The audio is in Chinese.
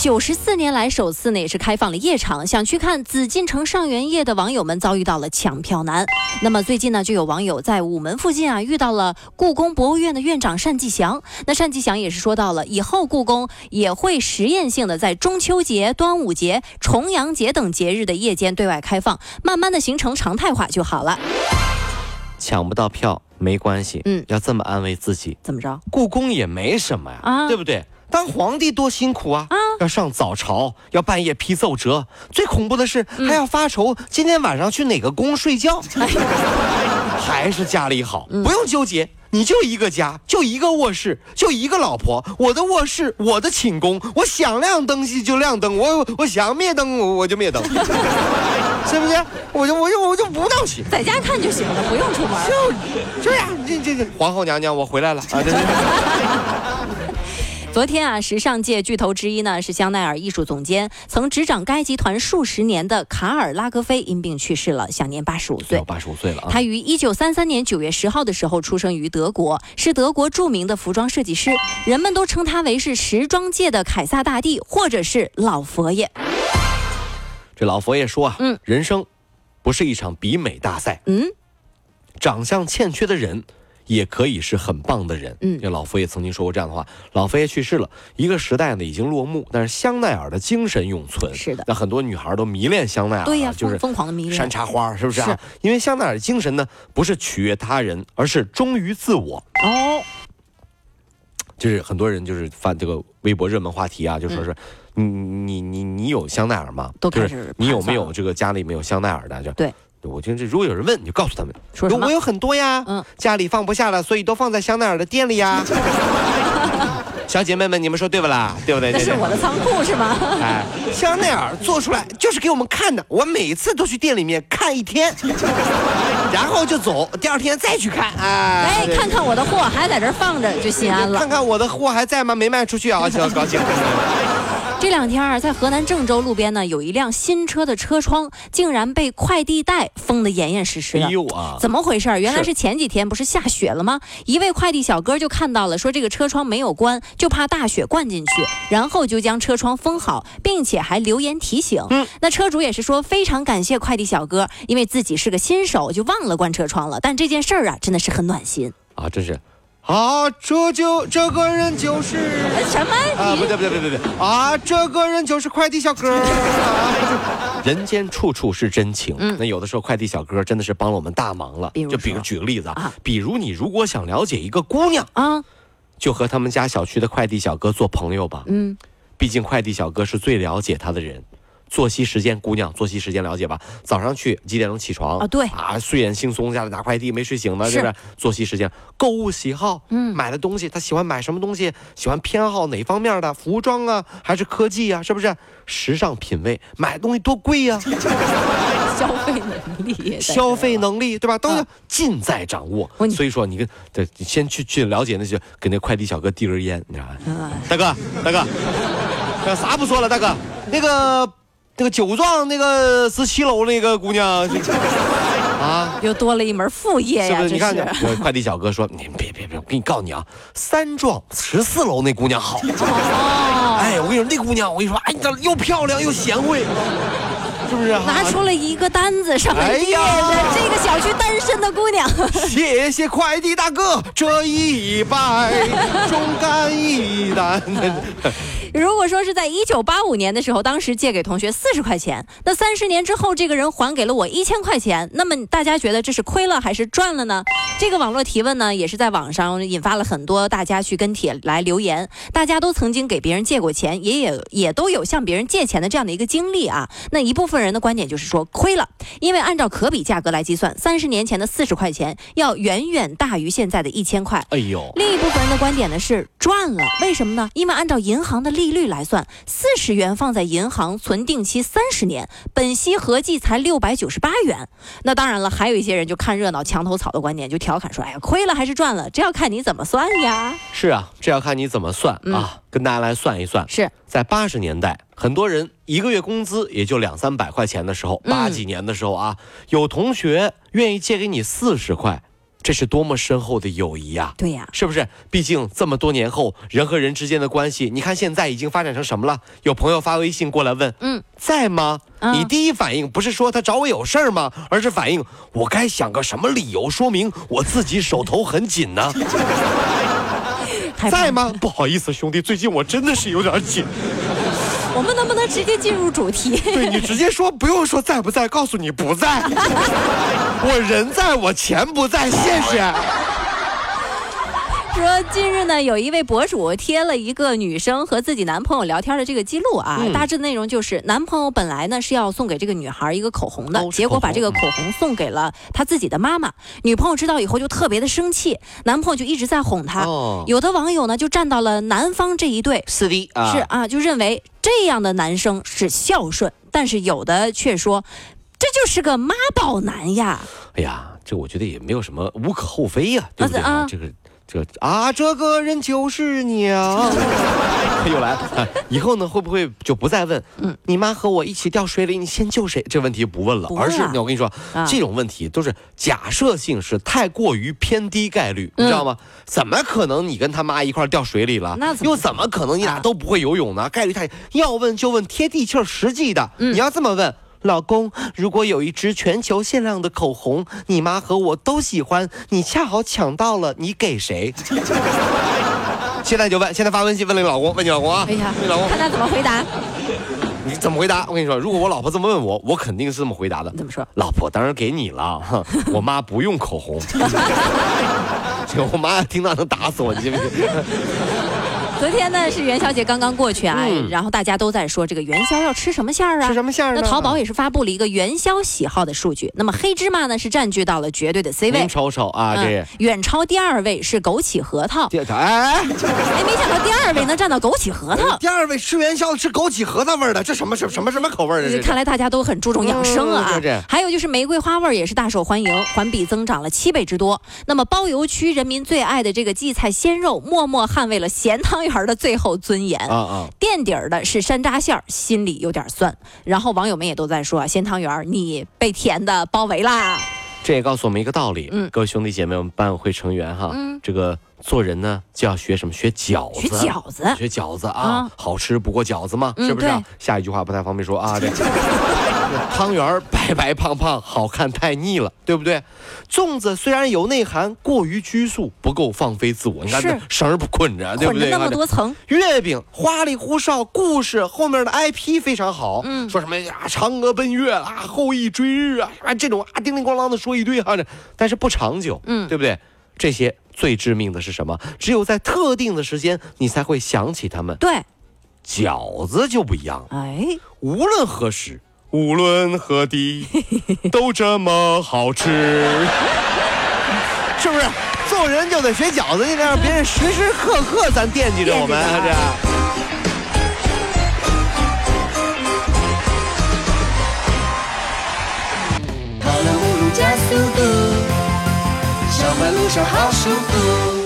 九十四年来首次呢，也是开放了夜场，想去看紫禁城上元夜的网友们遭遇到了抢票难。那么最近呢，就有网友在午门附近啊遇到了故宫博物院的院长单霁翔。那单霁翔也是说到了，以后故宫也会实验性的在中秋节、端午节、重阳节等节日的夜间对外开放，慢慢的形成常态化就好了。抢不到票没关系，嗯，要这么安慰自己，怎么着？故宫也没什么呀，啊，对不对？当皇帝多辛苦啊！啊，要上早朝，要半夜批奏折，最恐怖的是还要发愁今天晚上去哪个宫睡觉。还是家里好，不用纠结，你就一个家，就一个卧室，就一个老婆。我的卧室，我的寝宫，我想亮灯就亮灯，我我想灭灯我就灭灯，是不是？我就我就我就不闹心，在家看就行了，不用出门。就这样，这这这，皇后娘娘，我回来了啊！昨天啊，时尚界巨头之一呢是香奈儿艺术总监，曾执掌该集团数十年的卡尔拉格菲因病去世了，享年八十五岁。八十五岁了啊！他于一九三三年九月十号的时候出生于德国，是德国著名的服装设计师，人们都称他为是时装界的凯撒大帝，或者是老佛爷。这老佛爷说啊，嗯，人生不是一场比美大赛，嗯，长相欠缺的人。也可以是很棒的人。嗯，这老佛爷曾经说过这样的话。老佛爷去世了，一个时代呢已经落幕，但是香奈儿的精神永存。是的，那很多女孩都迷恋香奈儿。对呀，就是疯狂的迷恋山茶花，是不是？是。因为香奈儿的精神呢，不是取悦他人，而是忠于自我。哦。就是很多人就是发这个微博热门话题啊，就说是你你你你有香奈儿吗？都开始。你有没有这个家里没有香奈儿的？就对。我觉得这如果有人问，你就告诉他们，说我有很多呀，嗯，家里放不下了，所以都放在香奈儿的店里呀。小姐妹们，你们说对不啦？对不对？这是我的仓库是吗？哎，香奈儿做出来就是给我们看的，我每次都去店里面看一天，然后就走，第二天再去看。哎，哎，看看我的货还在这放着，就心安了。看看我的货还在吗？没卖出去啊，行，高兴。这两天啊，在河南郑州路边呢，有一辆新车的车窗竟然被快递袋封得严严实实的。哎呦啊！怎么回事？原来是前几天不是下雪了吗？一位快递小哥就看到了，说这个车窗没有关，就怕大雪灌进去，然后就将车窗封好，并且还留言提醒。嗯，那车主也是说非常感谢快递小哥，因为自己是个新手，就忘了关车窗了。但这件事儿啊，真的是很暖心啊！真是。啊，这就这个人就是什么？啊，不对不对不对不对啊，这个人就是快递小哥。人间处处是真情，嗯，那有的时候快递小哥真的是帮了我们大忙了。就比如举个例子啊，比如你如果想了解一个姑娘啊，就和他们家小区的快递小哥做朋友吧。嗯，毕竟快递小哥是最了解他的人。作息时间，姑娘，作息时间了解吧？早上去几点钟起床啊？对啊，睡眼惺忪家里拿快递，没睡醒呢，是不是？作息时间，购物喜好，嗯，买的东西，他喜欢买什么东西？喜欢偏好哪方面的？服装啊，还是科技啊？是不是？时尚品味，买东西多贵呀？消费能力，消费能力，对吧？都要尽在掌握。所以说，你跟对，先去去了解那些，给那快递小哥递根烟，你知道吧？大哥，大哥，啥不说了，大哥，那个。那个酒庄那个十七楼那个姑娘，啊，又多了一门副业呀！是不是？你看，我快递小哥说：“你别别别，我给你告诉你啊，三幢十四楼那姑娘好。哎，我跟你说，那姑娘，我跟你说，哎，又漂亮又贤惠。”是不是拿出了一个单子，上面写着这个小区单身的姑娘。谢谢快递大哥，这一拜忠肝义胆。如果说是在一九八五年的时候，当时借给同学四十块钱，那三十年之后，这个人还给了我一千块钱，那么大家觉得这是亏了还是赚了呢？这个网络提问呢，也是在网上引发了很多大家去跟帖来留言。大家都曾经给别人借过钱，也也也都有向别人借钱的这样的一个经历啊。那一部分人的观点就是说亏了，因为按照可比价格来计算，三十年前的四十块钱要远远大于现在的一千块。哎呦，另一部分人的观点呢是赚了，为什么呢？因为按照银行的利利率来算，四十元放在银行存定期三十年，本息合计才六百九十八元。那当然了，还有一些人就看热闹、墙头草的观点，就调侃说：“哎呀，亏了还是赚了，这要看你怎么算呀。”是啊，这要看你怎么算啊。跟大家来算一算，是在八十年代，很多人一个月工资也就两三百块钱的时候，八几年的时候啊，有同学愿意借给你四十块。这是多么深厚的友谊呀！对呀，是不是？毕竟这么多年后，人和人之间的关系，你看现在已经发展成什么了？有朋友发微信过来问，嗯，在吗？你第一反应不是说他找我有事儿吗？而是反应我该想个什么理由说明我自己手头很紧呢？在吗？不好意思，兄弟，最近我真的是有点紧。我们能不能直接进入主题？对你直接说，不用说在不在，告诉你不在。我人在我钱不在，谢谢。说近日呢，有一位博主贴了一个女生和自己男朋友聊天的这个记录啊，大致内容就是男朋友本来呢是要送给这个女孩一个口红的，结果把这个口红送给了他自己的妈妈。女朋友知道以后就特别的生气，男朋友就一直在哄她。有的网友呢就站到了男方这一队，是的啊，是啊，就认为这样的男生是孝顺，但是有的却说这就是个妈宝男呀。哎呀，这我觉得也没有什么无可厚非呀，对不对啊？这个。这啊，这个人就是娘，又来了。以后呢，会不会就不再问？嗯，你妈和我一起掉水里，你先救谁？这问题不问了，而是我跟你说，这种问题都是假设性，是太过于偏低概率，你知道吗？怎么可能你跟他妈一块掉水里了？那又怎么可能你俩都不会游泳呢？概率太要问就问贴地气、实际的。你要这么问。老公，如果有一支全球限量的口红，你妈和我都喜欢，你恰好抢到了，你给谁？现在就问，现在发微信问你老公，问你老公啊？哎呀，你老公，看他怎么回答。你怎么回答？我跟你说，如果我老婆这么问我，我肯定是这么回答的。怎么说？老婆当然给你了，我妈不用口红。我妈听到能打死我，你信不信？昨天呢是元宵节刚刚过去啊，然后大家都在说这个元宵要吃什么馅儿啊？吃什么馅儿？那淘宝也是发布了一个元宵喜好的数据。那么黑芝麻呢是占据到了绝对的 C 位。您瞅瞅啊，这远超第二位是枸杞核桃。哎哎，没想到第二位能占到枸杞核桃。第二位吃元宵吃枸杞核桃味的，这什么什什么什么口味的？看来大家都很注重养生啊。还有就是玫瑰花味也是大受欢迎，环比增长了七倍之多。那么包邮区人民最爱的这个荠菜鲜肉，默默捍卫了咸汤圆的最后。尊严啊啊！垫底儿的是山楂馅儿，心里有点酸。然后网友们也都在说，咸汤圆儿你被甜的包围啦。这也告诉我们一个道理，嗯，各位兄弟姐妹们，班委会成员哈，嗯，这个做人呢就要学什么？学饺子，学饺子，学饺子啊，好吃不过饺子嘛，是不是？下一句话不太方便说啊，这。汤圆白白胖胖，好看太腻了，对不对？粽子虽然有内涵，过于拘束，不够放飞自我。你看这绳儿不捆着，对不对？那么多层。月饼花里胡哨，故事后面的 IP 非常好。嗯，说什么呀？嫦娥奔月啊，后羿追日啊，啊这种啊叮铃咣啷的说一堆哈，但是不长久。嗯，对不对？这些最致命的是什么？只有在特定的时间，你才会想起他们。对，饺子就不一样。哎，无论何时。无论何地，都这么好吃，是不是？做人就得学饺子，得让别人时时刻刻咱惦记着我们，这。跑了五路加速度，路上好舒服。